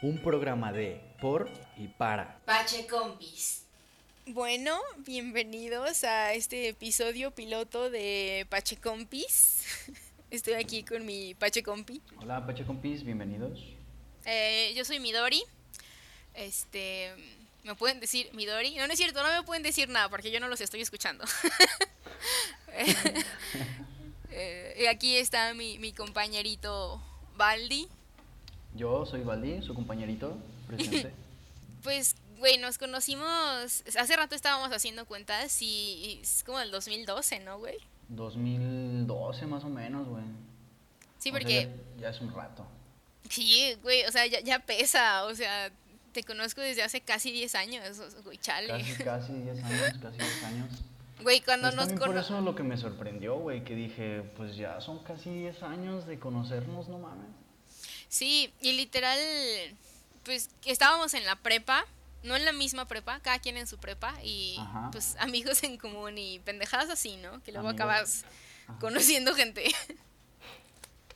Un programa de, por y para. Pache Compis. Bueno, bienvenidos a este episodio piloto de Pache Compis. Estoy aquí con mi Pache Compi. Hola Pache Compis, bienvenidos. Eh, yo soy Midori. Este, ¿me pueden decir Midori? No, no es cierto, no me pueden decir nada porque yo no los estoy escuchando. Eh, y aquí está mi, mi compañerito Baldi. Yo soy Valdi, su compañerito presente. Pues, güey, nos conocimos. Hace rato estábamos haciendo cuentas y es como el 2012, ¿no, güey? 2012 más o menos, güey. Sí, O sea, porque. ya, ya es un rato. Sí, güey, o sea, ya, ya pesa. O sea, te conozco desde hace casi 10 años, güey, chale. Casi, casi 10 años, casi 10 años. Güey, cuando Es nos por eso lo que me sorprendió, güey, que dije, pues ya son casi 10 años de conocernos, no mames. Sí, y literal, pues estábamos en la prepa, no en la misma prepa, cada quien en su prepa, y Ajá. pues amigos en común y pendejadas así, ¿no? Que luego Amigos. acabas Ajá. conociendo gente.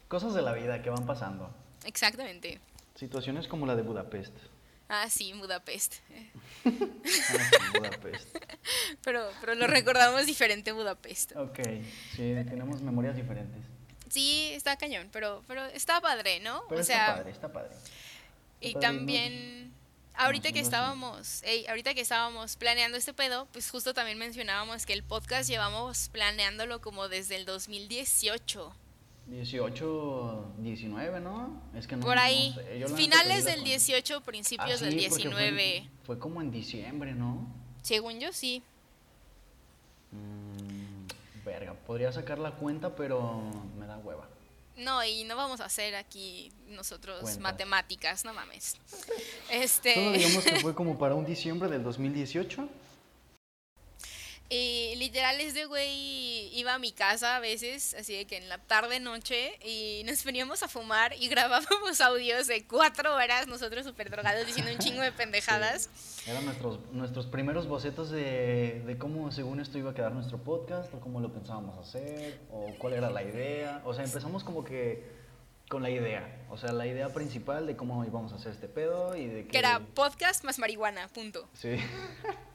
Cosas de la vida que van pasando. Exactamente. Situaciones como la de Budapest. Ah, sí, Budapest. Ah, Budapest. Pero, pero lo recordamos diferente Budapest. Ok, sí, tenemos memorias diferentes. Sí, está cañón, pero, pero está padre, ¿no? Pero o está sea, padre, está padre. y Está padre, también, ahorita que no estábamos, ey, ahorita que estábamos planeando este pedo, pues justo también mencionábamos que el podcast llevamos planeándolo como desde el 2018. 18, 19, ¿no? Es que no Por ahí, sé, yo finales del cuenta. 18, principios Ah, del sí, porque fue en- 19. Fue, como en diciembre, ¿no? Según yo, sí. Mm, verga, podría sacar la cuenta, pero me da hueva. No, y no vamos a hacer aquí nosotros Cuentas. matemáticas, no mames. Solo Este, digamos que fue como para un diciembre del 2018. Y literal este güey iba a mi casa a veces, así de que en la tarde noche, y nos veníamos a fumar y grabábamos audios de cuatro horas, nosotros súper drogados diciendo un chingo de pendejadas. Eran nuestros, nuestros primeros bocetos de, de cómo según esto iba a quedar nuestro podcast, o cómo lo pensábamos hacer, o cuál era la idea. O sea, empezamos como que con la idea. O sea, la idea principal de cómo íbamos a hacer este pedo y de que... Que era podcast más marihuana, punto. Sí.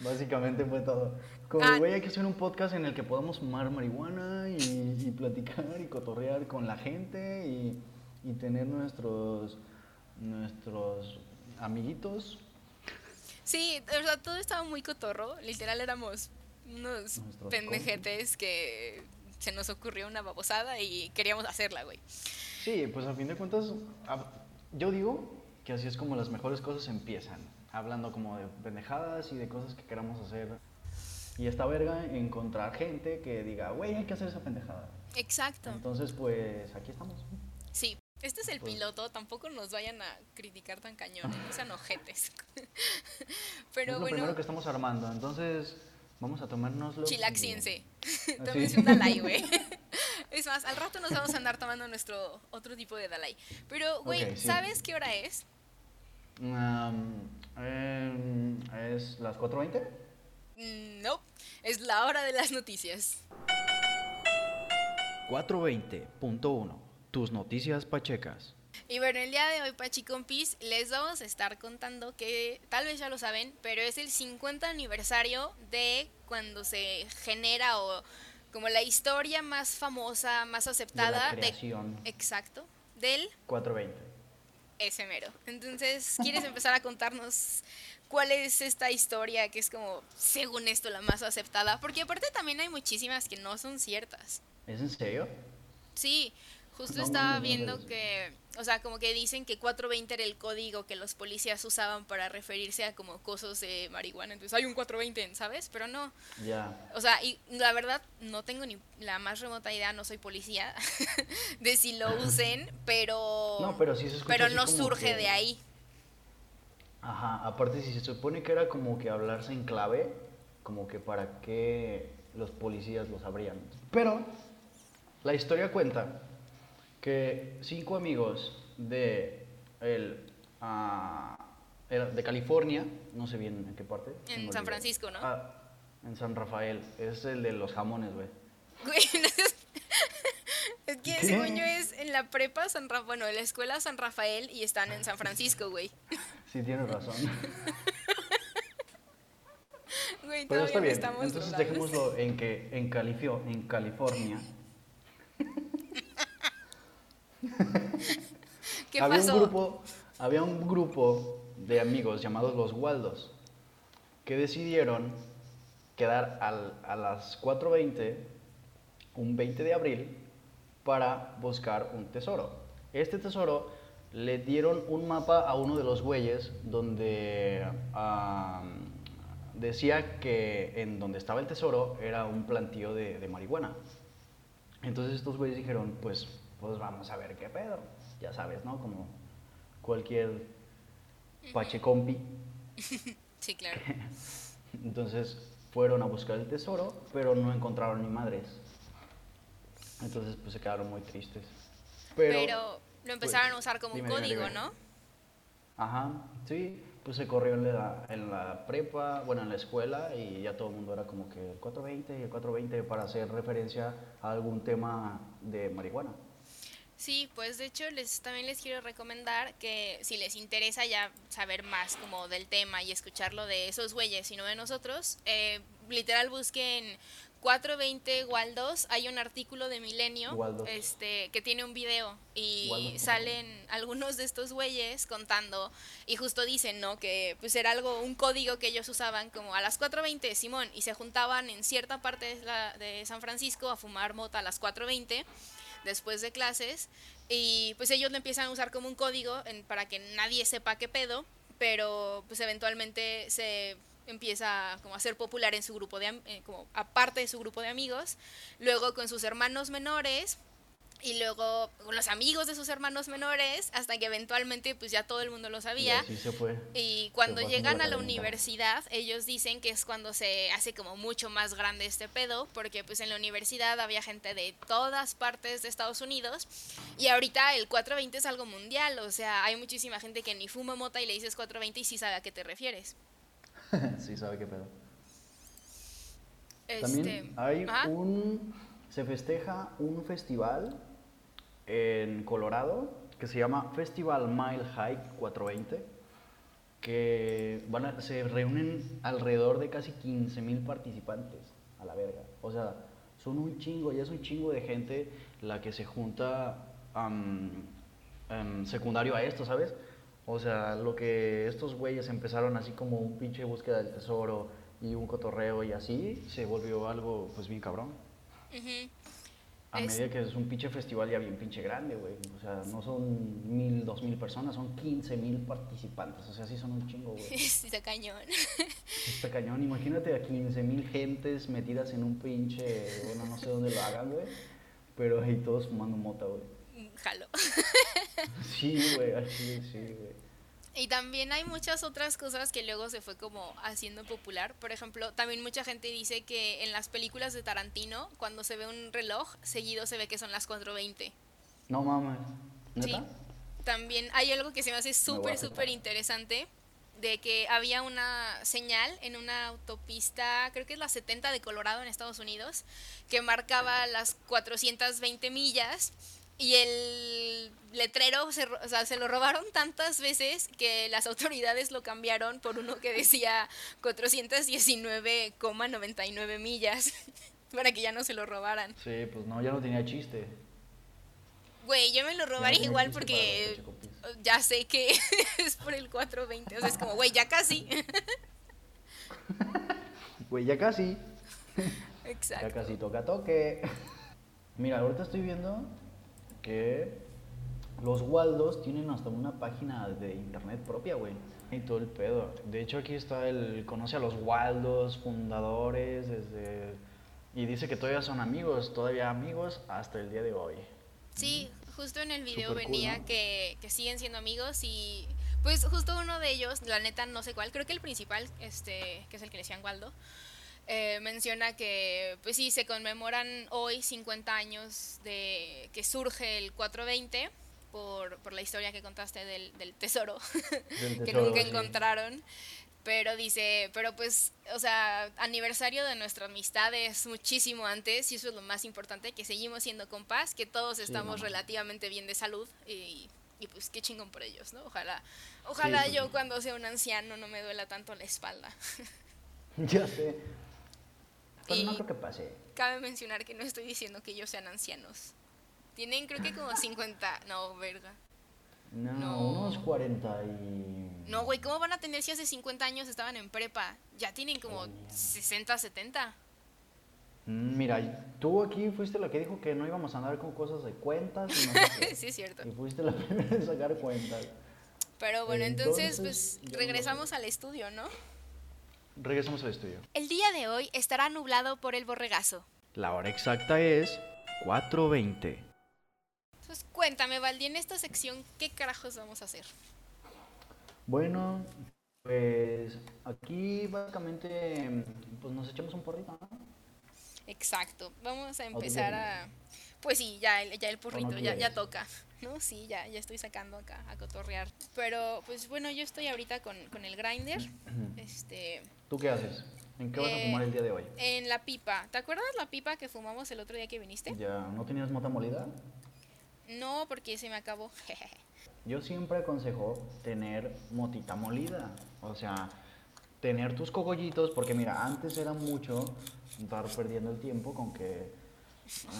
Básicamente fue todo. Como, Ah. güey, hay que hacer un podcast en el que podamos fumar marihuana y, y platicar y cotorrear con la gente y, y tener nuestros, nuestros amiguitos. Sí, o sea, todo estaba muy cotorro. Literal éramos unos Nuestros pendejetes que se nos ocurrió una babosada y queríamos hacerla, güey. Sí, pues a fin de cuentas, yo digo que así es como las mejores cosas empiezan. Hablando como de pendejadas y de cosas que queramos hacer. Y esta verga, encontrar gente que diga, güey, hay que hacer esa pendejada. Exacto. Entonces, pues aquí estamos. Sí, este es el Pues- piloto, tampoco nos vayan a criticar tan cañón, no sean ojetes. es Pero lo bueno, primero que estamos armando, entonces vamos a tomárnoslo. chilaxiense. Tómense un Dalai, güey. Es más, al rato nos vamos a andar tomando nuestro otro tipo de Dalai. Pero, güey, sí. ¿sabes qué hora es? Um, em, es las 4.20. Mm, No, es la hora de las noticias. 420.1 Tus noticias pachecas. Y bueno, el día de hoy, Pachi Compis, les vamos a estar contando que tal vez ya lo saben, pero es el 50 aniversario de cuando se genera o como la historia más famosa, más aceptada de la creación. exacto, del 420. Ese mero. Entonces, ¿quieres empezar a contarnos cuál es esta historia que es como, según esto, la más aceptada? Porque aparte también hay muchísimas que no son ciertas. ¿Es en serio? Sí, justo No estaba no viendo que, o sea, como que dicen que 420 era el código que los policías usaban para referirse a como cosas de marihuana. Entonces hay un 420, ¿sabes? Pero no. Ya. O sea, y la verdad no tengo ni la más remota idea, no soy policía, de si lo usen, pero... No, pero sí se escucha Pero no surge que- de ahí. Ajá, aparte si se supone que era como que hablarse en clave, como que para qué los policías lo sabrían. Pero la historia cuenta que cinco amigos de el era de California, no sé bien en qué parte. En San. Francisco, ¿no? Ah, en San Rafael, es el de los jamones, güey. Es que según yo es en la prepa San Rafael, bueno, en la escuela San Rafael y están en San Francisco, güey. Sí, tienes razón. Güey, Pero está bien. Entonces dejémoslo en que en, Califio- en California ¿Qué había pasó? un grupo, había un grupo de amigos llamados los Waldos que decidieron quedar al- a las 4.20, un 20 de abril, para buscar un tesoro. Este tesoro le dieron un mapa a uno de los güeyes donde ah, decía que en donde estaba el tesoro era un plantío de, de marihuana. Entonces estos güeyes dijeron, pues, pues vamos a ver qué pedo. Ya sabes, ¿no? Como cualquier pachecompi. Sí, claro. Entonces fueron a buscar el tesoro, pero no encontraron ni madres. Entonces pues se quedaron muy tristes. Pero, Pero, lo empezaron pues, a usar como un dime, código, dime. ¿no? Ajá, sí, pues se corrió en la, en la prepa, bueno, en la escuela y ya todo el mundo era como que el 420 y el 420 para hacer referencia a algún tema de marihuana. Sí, pues de hecho les también les quiero recomendar que si les interesa ya saber más como del tema y escucharlo de esos güeyes y no de nosotros, eh, literal busquen 420 Waldos, hay un artículo de Milenio este que tiene un video y Waldos. salen algunos de estos güeyes contando y justo dicen, ¿no? Que pues era algo, un código que ellos usaban como a las 4.20, Simón, y se juntaban en cierta parte de, la- de San Francisco a fumar mota a las 4.20 después de clases y pues ellos lo empiezan a usar como un código para que nadie sepa qué pedo, pero pues eventualmente se empieza como a ser popular en su grupo de eh, como aparte de su grupo de amigos, luego con sus hermanos menores y luego con los amigos de sus hermanos menores hasta que eventualmente pues ya todo el mundo lo sabía. así se fue. Y cuando fue llegan a la universidad, ellos dicen que es cuando se hace como mucho más grande este pedo, porque pues en la universidad había gente de todas partes de Estados Unidos y ahorita el 420 es algo mundial, o sea, hay muchísima gente que ni fuma mota y le dices 420 y sí sabe a qué te refieres. sí, sabe qué pedo. Este, También hay ajá. un. Se festeja un festival en Colorado que se llama Festival Mile Hike 420. Que van a- se reúnen alrededor de casi 15 mil participantes a la verga. O sea, son un chingo, ya es un chingo de gente la que se junta am, am, secundario a esto, ¿sabes? O sea, lo que estos güeyes empezaron así como un pinche búsqueda del tesoro y un cotorreo y así, se volvió algo pues bien cabrón. Ujú. A Es- medida que es un pinche festival ya bien pinche grande, güey. O sea, no son mil, dos mil personas, son quince mil participantes. O sea, sí son un chingo, güey. Sí, está cañón. Sí Está cañón. Imagínate a quince mil gentes metidas en un pinche, bueno, no sé dónde lo hagan, güey. Pero ahí todos fumando mota, güey. Jalo. Sí, güey, así, sí, güey. Y también hay muchas otras cosas que luego se fue como haciendo popular. Por ejemplo, también mucha gente dice que en las películas de Tarantino, cuando se ve un reloj, seguido se ve que son las 4.20. No mames. Sí. También hay algo que se me hace súper, súper interesante, de que había una señal en una autopista, creo que es la 70 de Colorado en Estados Unidos, que marcaba las 420 millas y el letrero se, o sea, se lo robaron tantas veces que las autoridades lo cambiaron por uno que decía 419,99 millas para que ya no se lo robaran. Sí, pues no, ya no tenía chiste. Güey, yo me lo robaría igual porque ya sé que es por el 420. O sea, es como, güey, ya casi. Güey, ya casi. Ya Exacto. casi toca toque. Mira, ahorita estoy viendo que los Waldos tienen hasta una página de internet propia, güey. Y todo el pedo. De hecho, aquí está el. Conoce a los Waldos, fundadores, desde. Y dice que todavía son amigos, todavía amigos hasta el día de hoy. Sí, justo en el video cool, venía ¿no? que, que siguen siendo amigos y pues justo uno de ellos, la neta no sé cuál, creo que el principal, este, que es el que le decían Waldo, eh, menciona que pues sí, se conmemoran hoy 50 años de que surge el 420 por, por la historia que contaste del, del tesoro Del que tesoro, nunca sí. encontraron. Pero dice, pero pues, o sea, aniversario de nuestra amistad es muchísimo antes y eso es lo más importante, que seguimos siendo compas, que todos estamos relativamente bien de salud y, y, pues qué chingón por ellos, ¿no? Ojalá, ojalá pues yo cuando sea un anciano no me duela tanto la espalda. ya sé. Pero no creo que pase. Cabe mencionar que no estoy diciendo que ellos sean ancianos. Tienen creo que como 50, no, verga. No, unos 40 y... No, güey, ¿cómo van a tener si hace 50 años estaban en prepa? Ya tienen como 60, 70. Mm, mira, tú aquí fuiste la que dijo que no íbamos a andar con cosas de cuentas. Y no sí, es cierto. Y fuiste la primera en sacar cuentas. Pero bueno, entonces, pues regresamos al estudio, ¿no? Regresamos al estudio. El día de hoy estará nublado por el borregazo. La hora exacta es 4.20. Pues cuéntame, Valdi, en esta sección, ¿qué carajos vamos a hacer? Bueno, pues aquí básicamente pues nos echamos un porrito, ¿no? Exacto, vamos a empezar a... Pues sí, ya, ya el porrito, ya, ya toca, ¿no? Sí, ya, ya estoy sacando acá a cotorrear. Pero pues bueno, yo estoy ahorita con, el grinder. este... ¿Tú qué haces? ¿En qué vas a eh, fumar el día de hoy? En la pipa. ¿Te acuerdas la pipa que fumamos el otro día que viniste? Ya, ¿no tenías mota molida? No, porque se me acabó. Yo siempre aconsejo tener motita molida. O sea, tener tus cogollitos, porque mira, antes era mucho estar perdiendo el tiempo con que.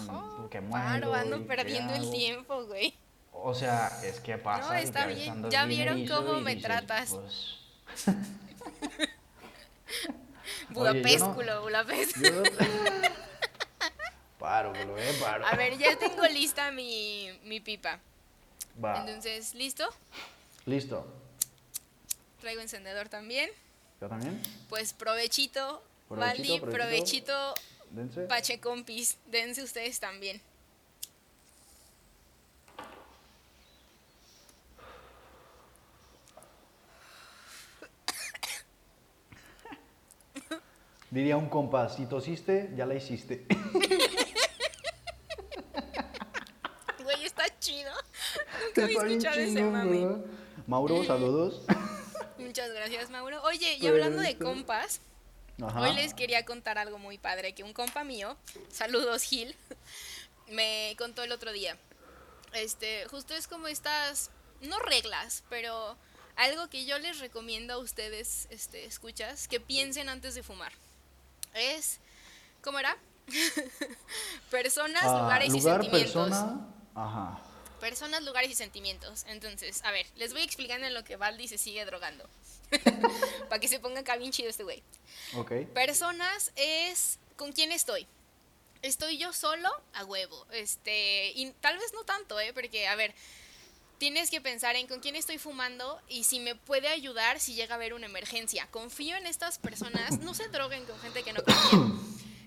Oh, que claro, ando perdiendo el tiempo, güey. O sea, es que pasa. No, está bien. Ya vieron cómo me tratas. Pues... Budapésculo, Budapésculo. Paro, eh, paro. A ver, ya tengo lista mi, mi pipa. Va. Entonces, ¿listo? Listo. Traigo encendedor también. ¿Yo también? Pues provechito, Valdi, provechito, Dense. Pache compis, dense ustedes también. Diría un compa, si tosiste, ya la hiciste. Mauro, saludos. Muchas gracias, Mauro. Oye, y hablando de compas, hoy les quería contar algo muy padre, que un compa mío, saludos Gil, me contó el otro día. Este, justo es como estas, no reglas, pero algo que yo les recomiendo a ustedes, este, escuchas, que piensen antes de fumar. Es, ¿cómo era? Personas, ah, lugares y sentimientos. Persona, ajá. Personas, lugares y sentimientos. Entonces, a ver, les voy explicando en lo que Valdi se sigue drogando. Para que se ponga acá bien chido este güey. Ok. Personas es con quién estoy. Estoy yo solo a huevo. Este, y tal vez no tanto, ¿eh? Porque, a ver, tienes que pensar en con quién estoy fumando y si me puede ayudar si llega a haber una emergencia. Confío en estas personas. No se droguen con gente que no.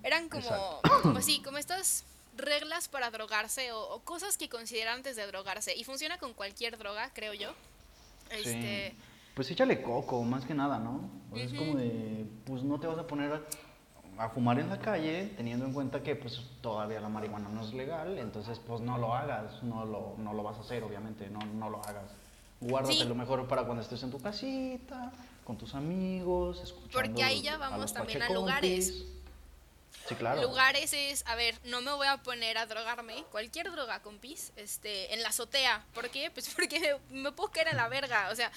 Eran como, como así, como estas reglas para drogarse o, cosas que consideran antes de drogarse. Y funciona con cualquier droga, creo yo. Este... Pues échale coco, más que nada, ¿no? Es como de, pues no te vas a poner a, fumar en la calle teniendo en cuenta que pues todavía la marihuana no es legal, entonces pues no lo hagas, no lo, no lo vas a hacer, obviamente, no, no lo hagas. Guárdate lo mejor para cuando estés en tu casita, con tus amigos, escuchando Porque ahí ya vamos también a lugares Sí, claro. Lugares es, a ver, no me voy a poner a drogarme, cualquier droga, compis, este, en la azotea. ¿Por qué? Pues porque me puedo caer a la verga. O sea,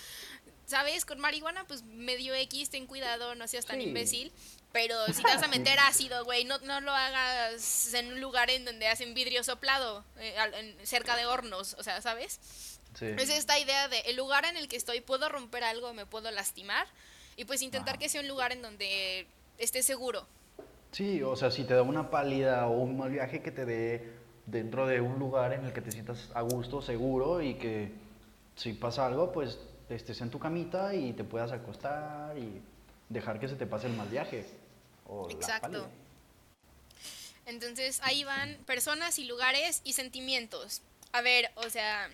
¿sabes? Con marihuana, pues medio X, ten cuidado, no seas tan imbécil. Pero si te vas a meter ácido, güey, no, no lo hagas en un lugar en donde hacen vidrio soplado, eh, cerca de hornos, o sea, ¿sabes? Sí. Es esta idea de el lugar en el que estoy, puedo romper algo, me puedo lastimar. Y pues intentar que sea un lugar en donde esté seguro, Sí, o sea, si te da una pálida o un mal viaje que te dé dentro de un lugar en el que te sientas a gusto, seguro y que si pasa algo, pues estés en tu camita y te puedas acostar y dejar que se te pase el mal viaje. O Exacto. Entonces ahí van personas y lugares y sentimientos. A ver, o sea,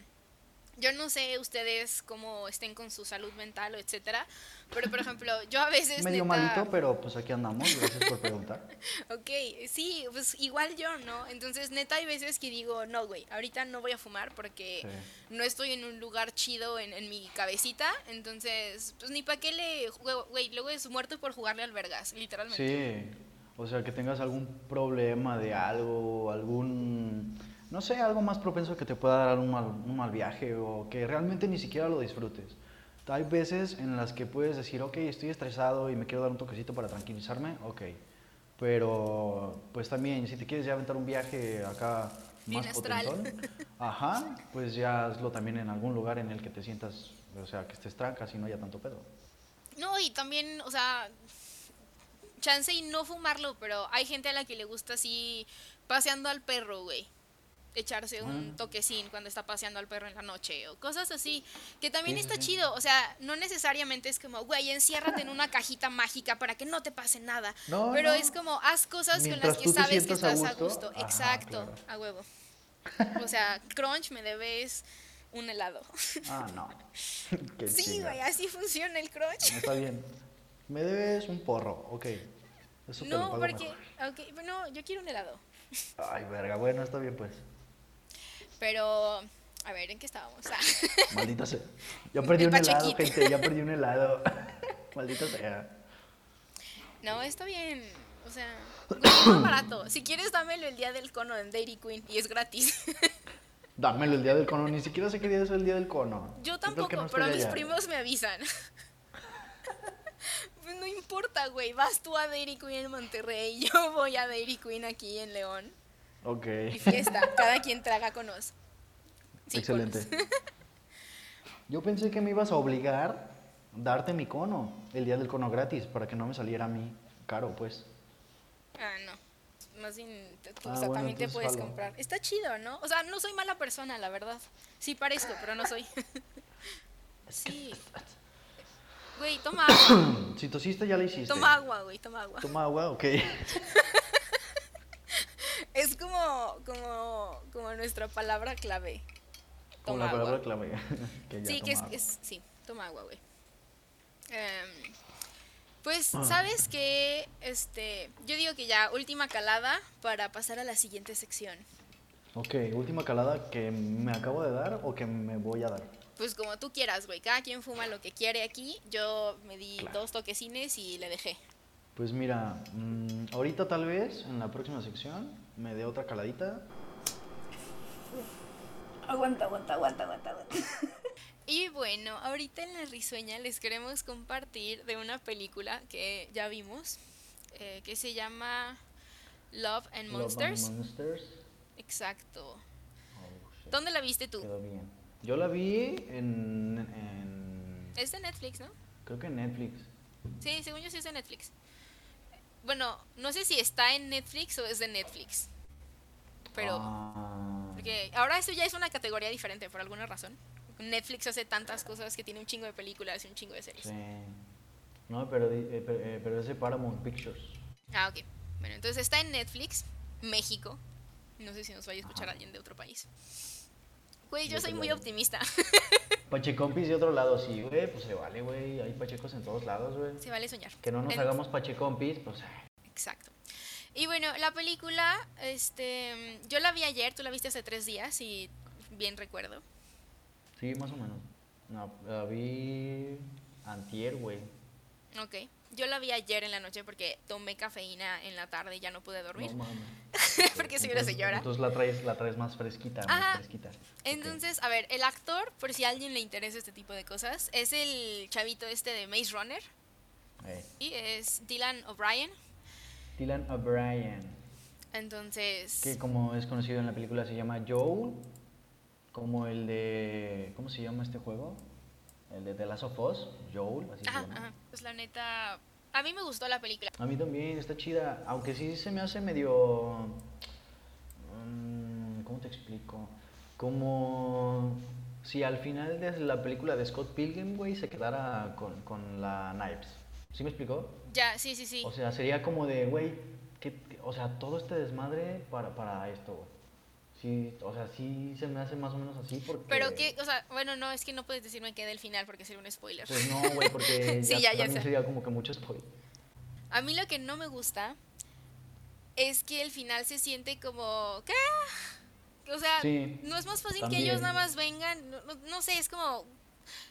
Yo no sé ustedes cómo estén con su salud mental o etcétera, pero por ejemplo, yo a veces Medio neta- malito, pero pues aquí andamos. Gracias por preguntar. Ok, sí, pues igual yo, ¿no? Entonces, neta, hay veces que digo, no, güey, ahorita no voy a fumar porque Sí. no estoy en un lugar chido en, en mi cabecita. Entonces, pues ni para qué le juego, güey, luego es muerto por jugarle al vergas, literalmente. Sí, o sea, que tengas algún problema de algo, algún, no sé, algo más propenso que te pueda dar un mal, un mal viaje o que realmente ni siquiera lo disfrutes. Hay veces en las que puedes decir, ok, estoy estresado y me quiero dar un toquecito para tranquilizarme, ok. Pero, pues también, si te quieres ya aventar un viaje acá más potentón, ajá, pues ya hazlo también en algún lugar en el que te sientas, o sea, que estés tranca, si no haya tanto pedo. No, y también, o sea, chance y no fumarlo, pero hay gente a la que le gusta así paseando al perro, güey. Echarse un Ah. toquecín cuando está paseando al perro en la noche o cosas así, que también está chido, o sea, no necesariamente es como, güey, enciérrate en una cajita mágica para que no te pase nada, No, pero no. es como, haz cosas con las que sabes que a estás a gusto, ajá, exacto, claro. a huevo. O sea, Crunch me debes un helado. Ah, no. Qué Sí, güey, así funciona el Crunch. Está bien. Me debes un porro, ok. Eso te lo No, pago porque, mejor. ok, no, yo quiero un helado. Ay, verga, bueno, está bien pues. Pero, a ver, ¿en qué estábamos? Ah, Maldita sea. Ya perdí El un helado, gente, ya perdí un helado. Maldita sea. no, está bien. O sea, es barato. Si quieres, dámelo el día del cono en Dairy Queen y es gratis. Dámelo el día del cono, ni siquiera sé qué día es el día del cono. Yo ¿Qué tal tampoco, no pero mis primos me avisan. Pues no importa, güey. Vas tú a Dairy Queen en Monterrey, yo voy a Dairy Queen aquí en León. Ok. Y fiesta, cada quien traga conos. Sí, Excelente. Yo pensé que me ibas a obligar a darte mi cono el día del cono gratis para que no me saliera a mí caro, pues. Ah, no. Más bien, tú, Ah, o sea, bueno, también te puedes jalo. comprar. Está chido, ¿no? O sea, no soy mala persona, la verdad. Sí parezco, pero no soy. sí. Güey, toma agua. Si tosiste, ya la hiciste. Toma agua, güey, toma agua. Toma agua, ok. Es como, como, como nuestra palabra clave. Como la palabra clave. que Sí, que es, sí, toma agua, güey. Em, pues, Ah. ¿sabes qué? Este, yo digo que ya, última calada para pasar a la siguiente sección. Ok, última calada que me acabo de dar o que me voy a dar. Pues como tú quieras, güey. Cada quien fuma lo que quiere aquí. Yo me di Claro. dos toquecines y le dejé. Pues mira, mm, ahorita tal vez en la próxima sección me dé otra caladita. Aguanta, aguanta, aguanta, aguanta, aguanta. Y bueno, ahorita en la risueña les queremos compartir de una película que ya vimos, eh, que se llama Love and Love Monsters. and Monsters. Exacto. Oh, ¿Dónde la viste tú? Quedó bien. Yo la vi en, en- Es de Netflix, ¿no? Creo que en Netflix. Sí, según yo sí es de Netflix. Bueno, no sé si está en Netflix o es de Netflix. Pero, Ah, porque ahora eso ya es una categoría diferente por alguna razón. Netflix hace tantas cosas que tiene un chingo de películas y un chingo de series. sí. No, pero, eh, pero, eh, pero es de Paramount Pictures. Ah, ok. Bueno, entonces está en Netflix, México. No sé si nos vaya a escuchar alguien de otro país. Güey, yo soy muy lado. optimista. Pachecompis de otro lado, sí, güey, pues se vale, güey. Hay pachecos en todos lados, güey. Se vale soñar. Que no nos En- hagamos pachecompis, pues. ay, Exacto. Y bueno, la película, este, yo la vi ayer, tú la viste hace tres días, si bien recuerdo. Sí, más o menos. No, la vi antier, güey. Ok. Yo la vi ayer en la noche porque tomé cafeína en la tarde y ya no pude dormir. No mames. porque soy una señora. Entonces la traes, la traes más fresquita, Ajá. más fresquita. Entonces, a ver, el actor, por si a alguien le interesa este tipo de cosas, es el chavito este de Maze Runner Eh, y es Dylan O'Brien. Dylan O'Brien, Entonces, que como es conocido en la película se llama Joel, como el de... ¿Cómo se llama este juego? El de The Last of Us, Joel, así ajá, se llama. ajá, pues la neta, a mí me gustó la película. A mí también está chida, aunque sí se me hace medio... mm, ¿Cómo te explico? Como si al final de la película de Scott Pilgrim, güey, se quedara con, con la Knives. ¿Sí me explicó? Ya, sí, sí, sí. O sea, sería como de, güey, ¿qué- qué- o sea, todo este desmadre para, para esto, güey. Sí, o sea, sí se me hace más o menos así porque... Pero que, o sea, bueno, no, es que no puedes decirme que del final porque sería un spoiler. Pues no, güey, porque Sí, ya, sería como que mucho spoiler. A mí lo que no me gusta es que el final se siente como... ¿Qué? O sea, Sí, no es más fácil también. que ellos nada más vengan. No, no- no sé, es como...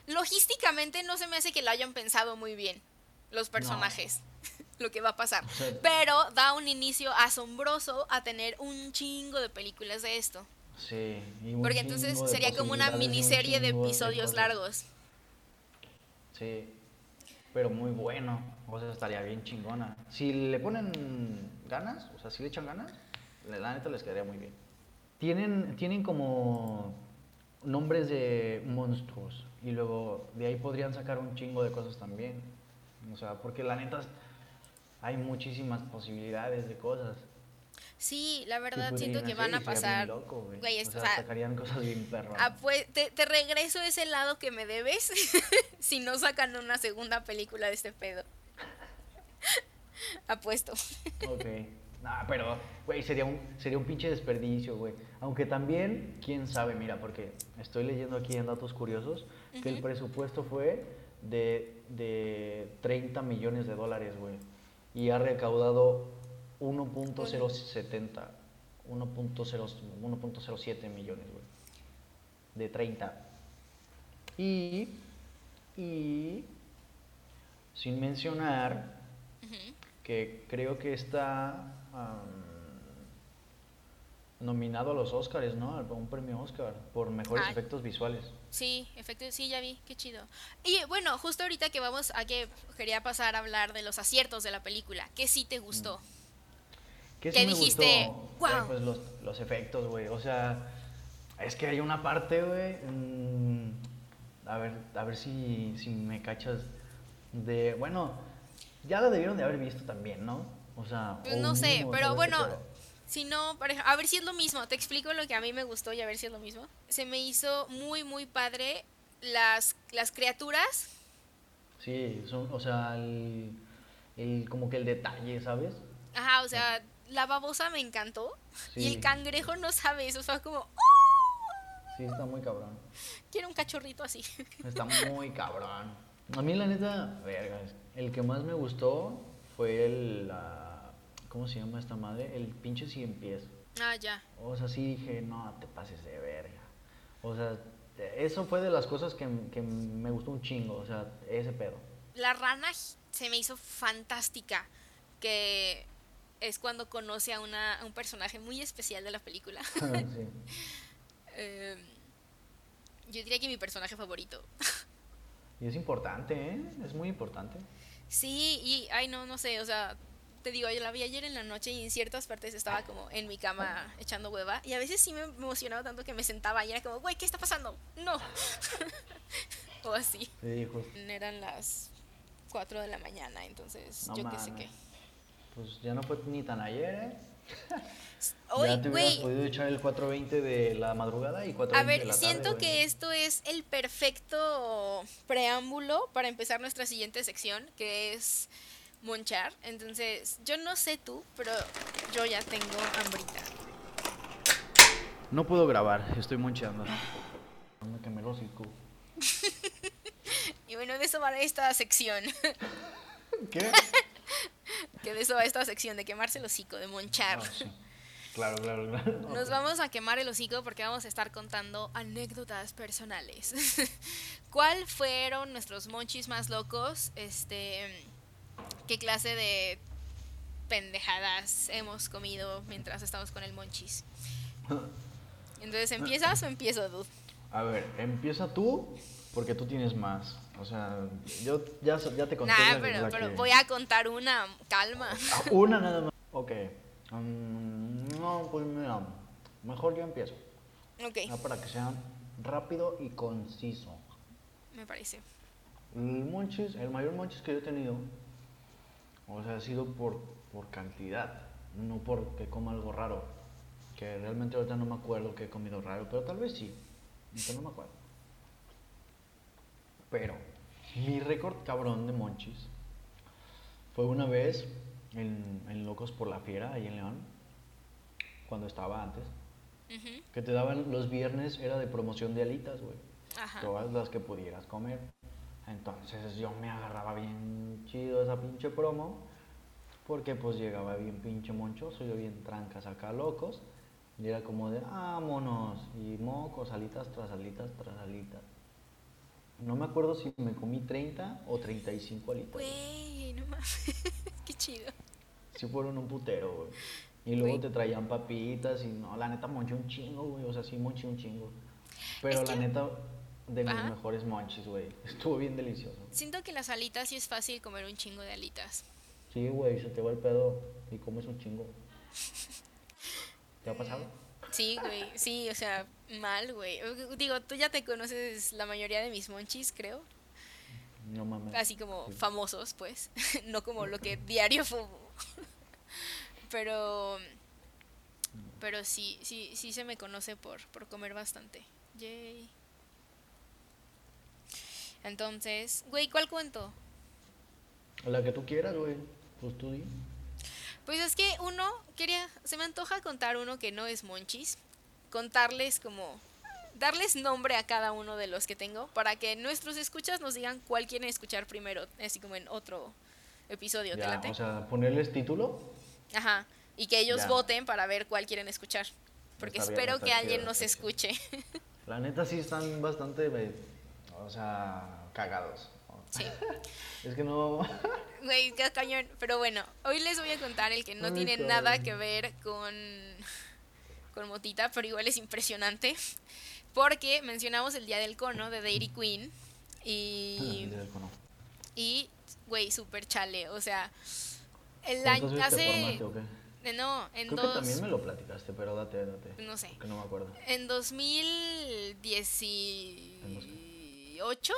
Logísticamente no se me hace que lo hayan pensado muy bien los personajes, lo que va a pasar. O sea, Pero da un inicio asombroso a tener un chingo de películas de esto. sí. y Porque entonces de sería como una y un miniserie de episodios cosas. largos. Sí, pero muy bueno. O sea, estaría bien chingona. Si le ponen ganas, o sea, si le echan ganas, la la neta les quedaría muy bien. Tienen, tienen como nombres de monstruos y luego de ahí podrían sacar un chingo de cosas también. O sea, porque la neta hay muchísimas posibilidades de cosas. Sí, la verdad siento que van a pasar. loco, güey. Güey, o sea, sea, sacarían cosas bien perras. Ah, pues te, te regreso ese lado que me debes si no sacan una segunda película de este pedo. Apuesto. Ok. Nah, pero, güey, sería un, sería un pinche desperdicio, güey. Aunque también, quién sabe, mira, porque estoy leyendo aquí en datos curiosos que el presupuesto fue de, de 30 millones de dólares, güey. Y ha recaudado 1.070, 1.0 1.07 millones, güey. De 30. Y, y, sin mencionar que creo que está nominado a los Oscars, ¿no? A un premio Oscar por mejores Ay. efectos visuales. Sí, efecto, sí, ya vi, qué chido. Y bueno, justo ahorita que vamos a que quería pasar a hablar de los aciertos de la película, ¿qué sí te gustó? ¿Qué, ¿Qué sí me dijiste? gustó? ¡Guau! Güey, Pues los, los efectos, güey. O sea, es que hay una parte, güey. mm, a ver, a ver si, si me cachas de. Bueno, ya la debieron de haber visto también, ¿no? O sea. Pues no sé, pero bueno. Si no, a ver si es lo mismo, te explico lo que a mí me gustó y a ver si es lo mismo. Se me hizo muy, muy padre las, las criaturas. Sí, son, o sea, el, el- como que el detalle, ¿sabes? Ajá, o sea, la babosa me encantó y el cangrejo no sabes, o sea, como, ¡oh! Sí, está muy cabrón. quiero un cachorrito así. Está muy cabrón. A mí, la neta, el que más me gustó fue el. la- ¿Cómo se llama esta madre? El pinche cien pies. ah, ya. O sea, sí dije, no te pases de verga. O sea, eso fue de las cosas que, que me gustó un chingo. O sea, ese pedo. La rana se me hizo fantástica, que es cuando conoce a, una, a un personaje muy especial de la película. sí. Eh, yo diría que mi personaje favorito. Y es importante, ¿eh? Es muy importante. Sí, y, ay, no, no sé, o sea, te digo, yo la vi ayer en la noche y en ciertas partes estaba como en mi cama echando hueva. Y a veces sí me emocionaba tanto que me sentaba y era como, güey, ¿qué está pasando? No. o así. Sí. Eran las 4 de la mañana, entonces No yo qué sé qué. Pues ya no fue ni tan ayer, ¿eh? Hoy, ya te hubieras güey, podido echar el 4.20 de la madrugada y 4.20 a de la tarde. siento güey. que esto es el perfecto preámbulo para empezar nuestra siguiente sección, que es monchar. Entonces, yo no sé tú, pero yo ya tengo hambrita. No puedo grabar, estoy moncheando. Me quemé el hocico. Y bueno, de eso va esta sección. ¿Qué? que de eso va esta sección, de quemarse el hocico, de monchar. Ah, sí. Claro, claro, claro. Nos vamos a quemar el hocico porque vamos a estar contando anécdotas personales. ¿Cuál fueron nuestros monchis más locos? Este, ¿qué clase de pendejadas hemos comido mientras estamos con el monchis? Entonces, ¿empiezas o empiezo, dude? A ver, empieza tú, porque tú tienes más. O sea, yo ya, ya te conté. Nah, pero, pero que- voy a contar una, calma. Ah, Una nada más. Ok. Mm, no, pues mira, mejor yo empiezo. Ok, Ya para que sea rápido y conciso. me parece. El monchis, el mayor monchis que yo he tenido, o sea, ha sido por, por cantidad, no porque coma algo raro. Que realmente ahorita no me acuerdo que he comido raro, pero tal vez sí. Ahorita no me acuerdo. Pero mi récord cabrón de monchis fue una vez en, en Locos por la Fiera, ahí en León, cuando estaba antes. Que te daban los viernes, era de promoción de alitas, güey. Todas las que pudieras comer. Entonces yo me agarraba bien chido esa pinche promo, porque pues llegaba bien pinche monchoso, yo bien trancas acá locos. Y era como de, vámonos, y mocos, alitas tras alitas tras alitas. No me acuerdo si me comí 30 o 35 alitas. güey. No mames. Qué chido. Sí fueron un putero, güey. Y luego te traían papitas y no, la neta monché un chingo, güey. O sea, sí monché un chingo. Pero Es la que- neta, de mis Ajá. mejores monchis, güey. Estuvo bien delicioso. Siento que las alitas sí es fácil comer un chingo de alitas. Sí, güey, se te va el pedo y comes un chingo. ¿Te ha pasado? Sí, güey, sí, o sea, mal, güey. Digo, tú ya te conoces la mayoría de mis monchis, creo. No mames. Así como Sí. famosos, pues. no como lo que diario fumo. pero. Pero sí, sí, sí se me conoce por, por comer bastante. Yay. Entonces, güey, ¿cuál cuento? La que tú quieras, güey. Pues tú di. Pues es que uno, quería, se me antoja contar uno que no es monchis, contarles como, darles nombre a cada uno de los que tengo, para que nuestros escuchas nos digan cuál quieren escuchar primero, así como en otro episodio, ¿te Ya, late? o sea, ponerles título. Ajá, y que ellos Ya. voten para ver cuál quieren escuchar, porque bien, espero que alguien nos escuche. La neta sí están bastante, o sea, cagados. sí, Es que no... güey, qué cañón, pero bueno, hoy les voy a contar el que no Ay, tiene cabrón. nada que ver con con Motita, pero igual es impresionante. Porque mencionamos el día del cono de Dairy Queen. Y, y güey, super chale. O sea, el año ¿Cuántas veces te hace. eh, No, en Creo dos. que también me lo platicaste, pero date, date. No sé. Que no me acuerdo. En 2018.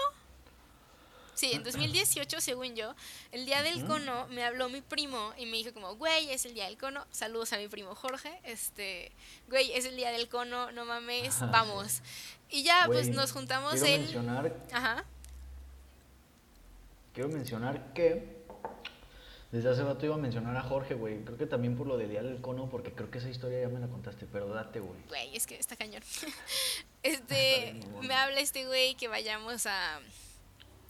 Sí, en 2018, según yo, el día del cono me habló mi primo y me dijo como, güey, es el día del cono, saludos a mi primo Jorge, este, güey, es el día del cono, no mames, Ajá, vamos. Y ya, pues nos juntamos quiero él. mencionar, Ajá, quiero mencionar que desde hace rato iba a mencionar a Jorge, güey. Creo que también por lo del día del cono, porque creo que esa historia ya me la contaste, pero date, güey. güey, es que está cañón. este, me habla este güey que vayamos a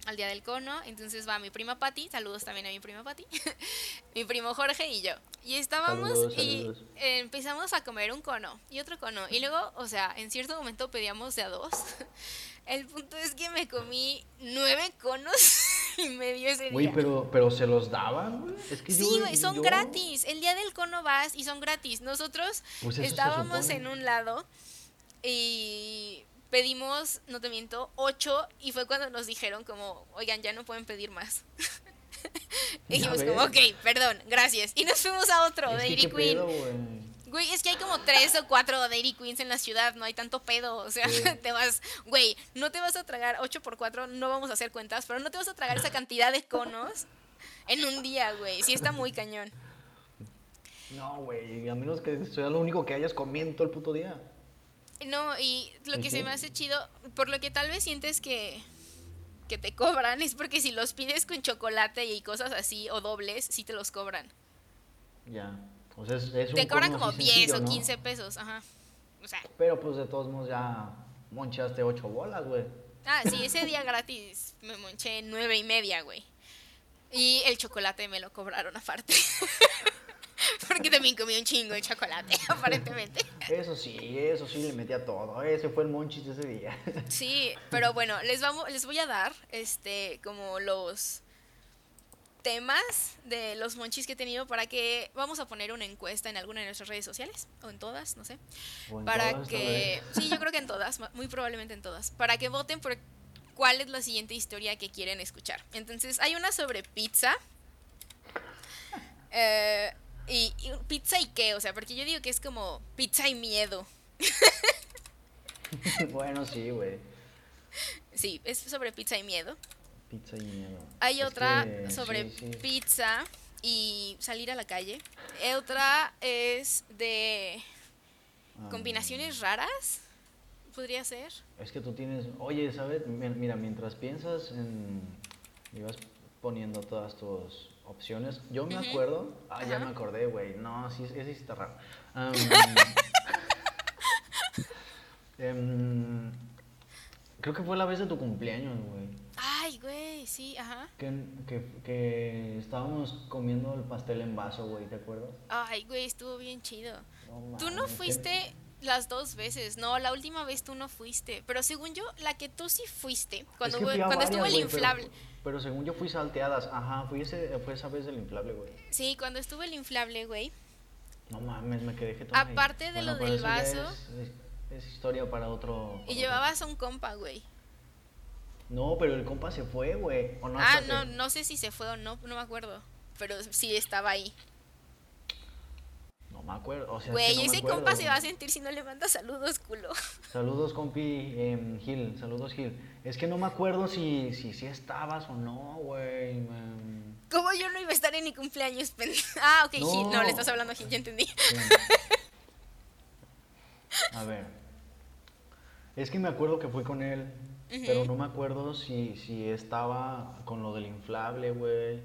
al día del cono, entonces va mi prima Patti, saludos también a mi prima Patti, mi primo Jorge y yo. Y estábamos Saludos, y saludos. empezamos a comer un cono y otro cono. Y luego, o sea, en cierto momento pedíamos de a dos. El punto es que me comí nueve conos y medio ese Güey, día. pero, pero se los daban, güey. Es que yo- Sí, güey, son yo- gratis. El día del cono vas y son gratis. Nosotros Pues estábamos en un lado y pedimos, no te miento, ocho y fue cuando nos dijeron como, oigan, ya no pueden pedir más. Y dijimos como, ok, perdón, gracias. Y nos fuimos a otro, Es que Dairy Queen. pedo, güey. Es que hay como tres o cuatro Dairy Queens en la ciudad, no hay tanto pedo. O sea, Sí. te vas, güey, no te vas a tragar 8 por 4 no vamos a hacer cuentas, pero no te vas a tragar esa cantidad de conos en un día, güey. Sí está muy cañón. No, güey, a menos que sea lo único que hayas comido todo el puto día. No, y lo que se me hace chido, por lo que tal vez sientes que, que te cobran, es porque si los pides con chocolate y cosas así, o dobles, sí te los cobran. Ya. O sea, es, es un Te cobran como así 10 sencillo, o ¿no? 15 pesos, ajá. O sea, Pero pues de todos modos ya monchaste ocho bolas, güey. ah, sí, ese día gratis me monché nueve y media, güey. Y el chocolate me lo cobraron aparte. Porque también comí un chingo de chocolate, aparentemente. Eso sí, eso sí le metía todo. Ese fue el monchis de ese día. Sí, pero bueno, les vamos, les voy a dar este como los temas de los monchis que he tenido para que vamos a poner una encuesta en alguna de nuestras redes sociales o en todas, no sé, para todas, que sí, yo creo que en todas, muy probablemente en todas, para que voten por cuál es la siguiente historia que quieren escuchar. Entonces, hay una sobre pizza. eh, y, y pizza y qué, o sea, porque yo digo que es como pizza y miedo. bueno, sí, güey. Sí, es sobre pizza y miedo. Pizza y miedo. Hay Es otra que, sobre sí, sí. pizza y salir a la calle. Otra es de Ah, combinaciones raras. Podría ser. Es que tú tienes. Oye, ¿sabes? Mi- Mira, mientras piensas en. ibas poniendo todas tus opciones. Yo me acuerdo. Ah, ya me acordé, güey. No, sí, ese sí está raro. Am, Em, creo que fue la vez de tu cumpleaños, güey. Ay, güey, sí, ajá. Que, que, que estábamos comiendo el pastel en vaso, güey, ¿te acuerdas? Ay, güey, estuvo bien chido. No Tú no que- fuiste las dos veces, no, la última vez tú no fuiste, pero según yo, la que tú sí fuiste, cuando, Es que hubo- cuando estuvo varias, el güey, pero- inflable, Pero, según yo fui salteadas, ajá, fui, ese, fue esa vez del inflable, güey. sí, cuando estuvo el inflable, güey, No mames, me quedé ahí. Aparte de lo del vaso. Es, es- es historia para otro. y llevabas a un compa, güey. No, pero el compa se fue, güey. ¿O no? ah, no, no sé si se fue o no, no me acuerdo, pero sí estaba ahí. No me acuerdo. O sea, es que Güey, no ese acuerdo. compa se va a sentir si no le manda saludos, culo. Saludos, compi em, Gil. Saludos, Gil. Es que no me acuerdo si, si, si estabas o no, güey. em, ¿Cómo yo no iba a estar en mi cumpleaños? Ah, ok, Gil. No, No. le estás hablando a Gil, ya entendí. sí. A ver. Es que me acuerdo que fui con él, pero no me acuerdo si, si estaba con lo del inflable, güey.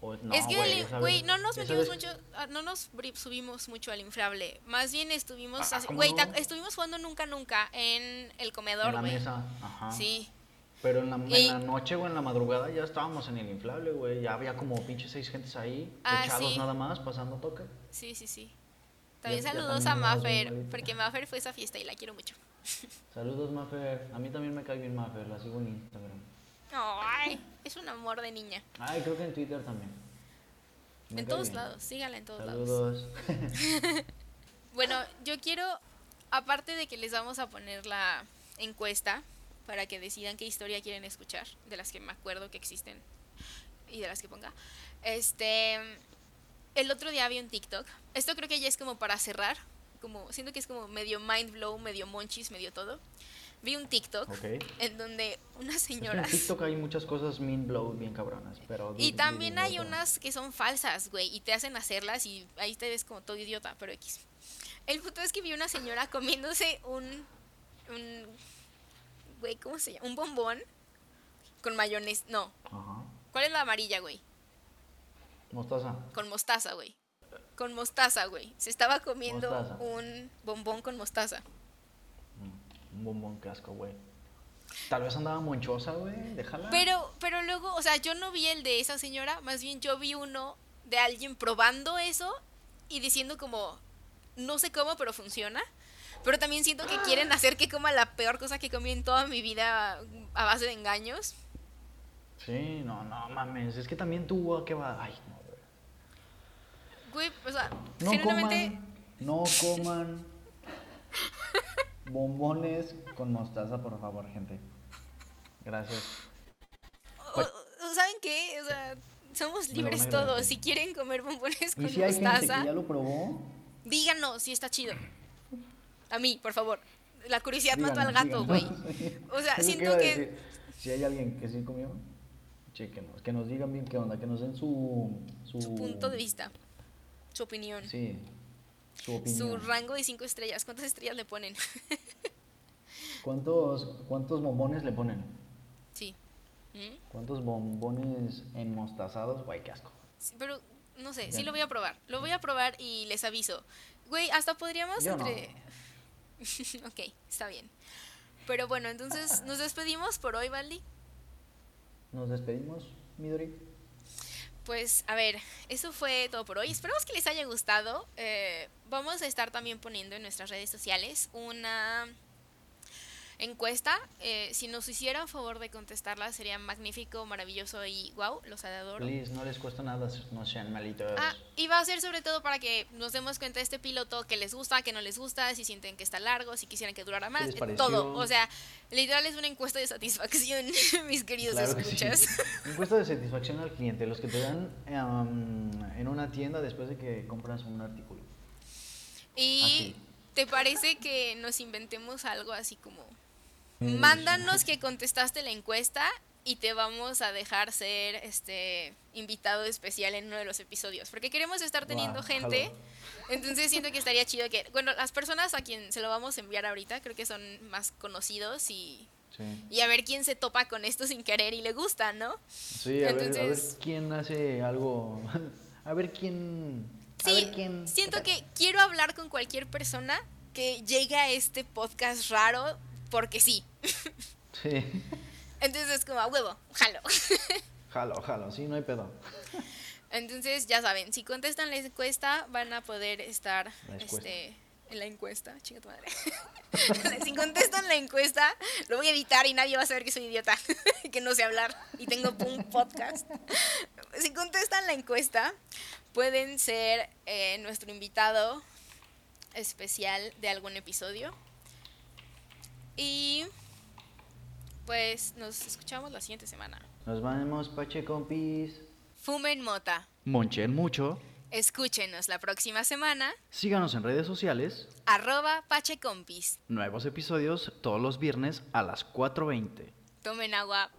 O, no, es que, güey, güey, no nos metimos mucho, ah, no nos subimos mucho al inflable. Más bien estuvimos, Ah, así- ¿cómo güey, no? estuvimos jugando nunca, nunca en el comedor, En la güey. mesa, ajá. Sí. Pero en la, en Y- la noche o en la madrugada ya estábamos en el inflable, güey. Ya había como pinche seis gentes ahí, Ah, echados sí. nada más, pasando toque. Sí, sí, sí. También Ya- ya saludos también a Maffer, porque Maffer fue a esa fiesta y la quiero mucho. Saludos, Mafer. A mí también me cae bien Mafer, la sigo en Instagram. Ay, es un amor de niña. Ay, creo que en Twitter también. Me en todos bien. lados, sígala en todos lados. Saludos. Bueno, yo quiero, aparte de que les vamos a poner la encuesta para que decidan qué historia quieren escuchar, de las que me acuerdo que existen y de las que ponga. Este, el otro día vi un TikTok. Esto creo que ya es como para cerrar, como siento que es como medio mind blow, medio monchis, medio todo. Vi un TikTok ok. en donde unas Es que en señoras TikTok hay muchas cosas mean blow bien cabronas, pero... y también hay unas que son falsas, güey, y te hacen hacerlas y ahí te ves como todo idiota, pero X. El punto es que vi una señora comiéndose un, un, güey, ¿cómo se llama? Un bombón con mayonesa, no. Ajá. ¿Cuál es la amarilla, güey? Mostaza. Con mostaza, güey. Con mostaza, güey. Se estaba comiendo Mostaza. un bombón con mostaza. Mm, Un bombón casco, güey. Tal vez andaba monchosa, güey. Déjala. Pero, pero luego, o sea, yo no vi el de esa señora, más bien yo vi uno de alguien probando eso y diciendo como, no sé cómo, pero funciona. Pero también siento que quieren hacer que coma la peor cosa que comí en toda mi vida a base de engaños. Sí, no, no mames. Es que también tú, ¿a qué va? Ay, no, güey. O sea, No coman, no coman bombones con mostaza, por favor, gente. Gracias. o- ¿saben qué? O sea, somos libres a todos. Si quieren comer bombones con Y si hay gente mostaza, que ya lo probó, díganos si está chido. A mí, por favor. La curiosidad mató al díganos, gato, güey. díganos. O sea, siento que-. Si hay alguien que sí comió, chéquenos. Que nos digan bien qué onda, que nos den su... Su, Su punto de vista, su opinión. Sí, su opinión. Su rango de cinco estrellas. ¿Cuántas estrellas le ponen? ¿Cuántos, ¿Cuántos bombones le ponen? sí. ¿Mm? ¿Cuántos bombones enmostazados? Guay, qué asco. Sí, Pero no sé, sí lo voy a probar. Lo voy a probar y les aviso. Güey, hasta podríamos Yo no. entre. ok, está bien. Pero bueno, entonces nos despedimos por hoy, Valdi. Nos despedimos, Midori. Pues a ver, eso fue todo por hoy. Esperamos que les haya gustado. Eh, vamos a estar también poniendo en nuestras redes sociales una encuesta. Eh, si nos hicieran favor de contestarla, sería magnífico, maravilloso y wow, los adoro. Please, no les cuesta nada, no sean malitos. Ah, y va a ser sobre todo para que nos demos cuenta de este piloto, que les gusta, que no les gusta, si sienten que está largo, si quisieran que durara más, eh, todo. O sea, literal es una encuesta de satisfacción, mis queridos Claro que sí. escuchas. Encuesta de satisfacción al cliente, los que te dan em, en una tienda después de que compras un artículo. Y Así. ¿te parece que nos inventemos algo así como... Mm, Mándanos que contestaste la encuesta y te vamos a dejar ser este invitado especial en uno de los episodios, porque queremos estar teniendo Wow, gente. jalo. Entonces siento que estaría chido que, bueno, las personas a quien se lo vamos a enviar ahorita creo que son más conocidos y, Sí, y a ver quién se topa con esto sin querer y le gusta, ¿no? sí a, ver, a ver Entonces- quién hace algo. A ver quién. A Sí, ver quién. siento que quiero hablar con cualquier persona que llegue a este podcast raro porque sí. Sí. Entonces es como a huevo, jalo. Jalo, jalo, sí, no hay pedo. Entonces, ya saben, si contestan la encuesta, van a poder estar este, en la encuesta. Chinga tu madre. si contestan la encuesta, lo voy a editar y nadie va a saber que soy idiota, que no sé hablar y tengo un podcast. si contestan la encuesta, pueden ser eh, nuestro invitado especial de algún episodio. Y pues nos escuchamos la siguiente semana. Nos vemos, Pache compis. Fumen mota. Monchen mucho. Escúchenos la próxima semana. Síganos en redes sociales. Arroba Pachecompis. Nuevos episodios todos los viernes a las 4.20. Tomen agua.